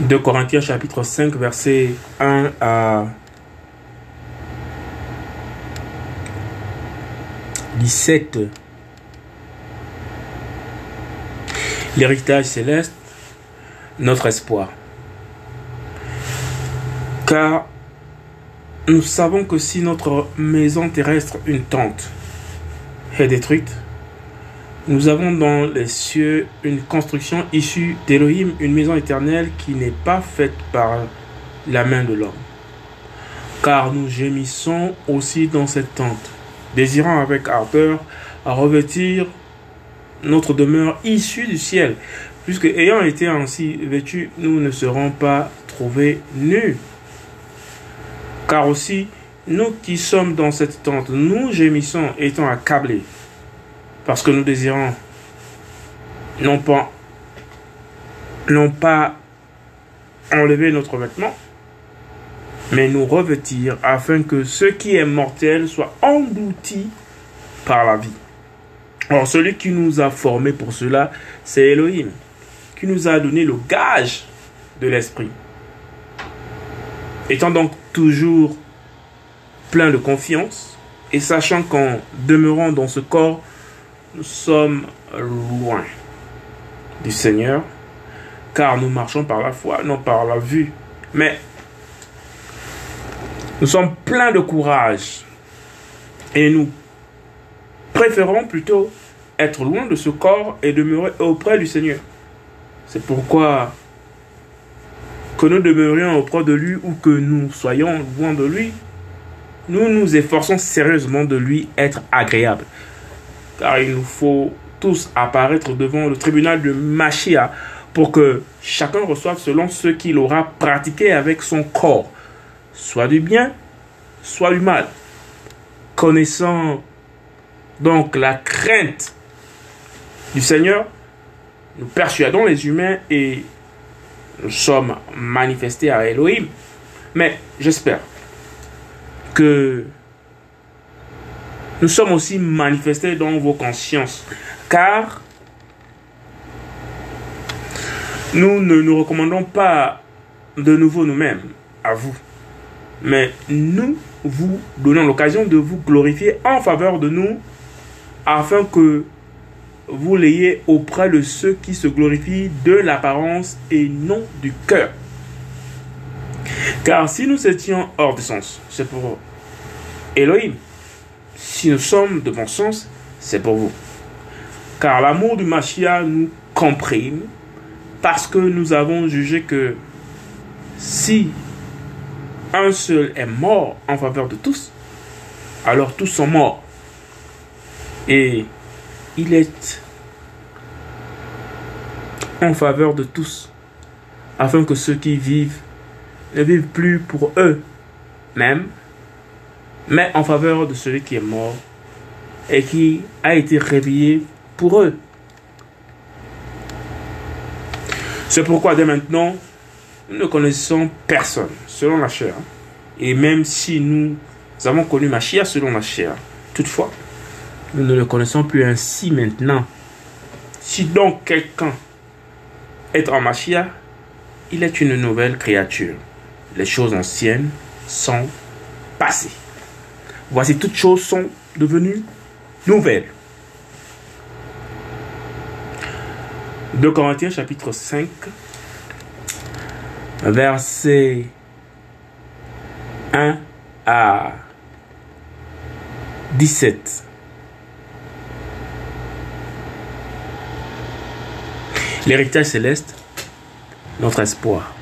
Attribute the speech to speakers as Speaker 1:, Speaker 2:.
Speaker 1: 2 Corinthiens chapitre 5 verset 1 à 17. L'héritage céleste, notre espoir. Car nous savons que si notre maison terrestre, une tente, est détruite, nous avons dans les cieux une construction issue d'Elohim, une maison éternelle qui n'est pas faite par la main de l'homme. Car nous gémissons aussi dans cette tente, désirant avec ardeur à revêtir notre demeure issue du ciel, puisque ayant été ainsi vêtus, nous ne serons pas trouvés nus. Car aussi, nous qui sommes dans cette tente, nous gémissons étant accablés parce que nous désirons non pas, non pas enlever notre vêtement, mais nous revêtir afin que ce qui est mortel soit englouti par la vie. Alors celui qui nous a formés pour cela, c'est Elohim, qui nous a donné le gage de l'esprit. Étant donc toujours plein de confiance et sachant qu'en demeurant dans ce corps, nous sommes loin du Seigneur, car nous marchons par la foi, non par la vue. Mais nous sommes pleins de courage et nous préférons plutôt être loin de ce corps et demeurer auprès du Seigneur. C'est pourquoi que nous demeurions auprès de lui ou que nous soyons loin de lui, nous nous efforçons sérieusement de lui être agréable car il nous faut tous apparaître devant le tribunal de Machia pour que chacun reçoive selon ce qu'il aura pratiqué avec son corps, soit du bien, soit du mal. Connaissant donc la crainte du Seigneur, nous persuadons les humains et nous sommes manifestés à Elohim. Mais j'espère que nous sommes aussi manifestés dans vos consciences. Car nous ne nous recommandons pas de nouveau nous-mêmes à vous. Mais nous vous donnons l'occasion de vous glorifier en faveur de nous afin que vous l'ayez auprès de ceux qui se glorifient de l'apparence et non du cœur. Car si nous étions hors de sens, c'est pour Elohim. Si nous sommes de bon sens, c'est pour vous. Car l'amour du Machia nous comprime parce que nous avons jugé que si un seul est mort en faveur de tous, alors tous sont morts. Et il est en faveur de tous, afin que ceux qui vivent ne vivent plus pour eux mêmes, mais en faveur de celui qui est mort et qui a été réveillé pour eux. C'est pourquoi dès maintenant, nous ne connaissons personne selon la chair. Et même si nous avons connu Machia selon la chair, toutefois, nous ne le connaissons plus ainsi maintenant. Si donc quelqu'un est en Machia, il est une nouvelle créature. Les choses anciennes sont passées. Voici toutes choses sont devenues nouvelles. 2 Corinthiens chapitre 5, verset 1 à 17. L'héritage céleste, notre espoir.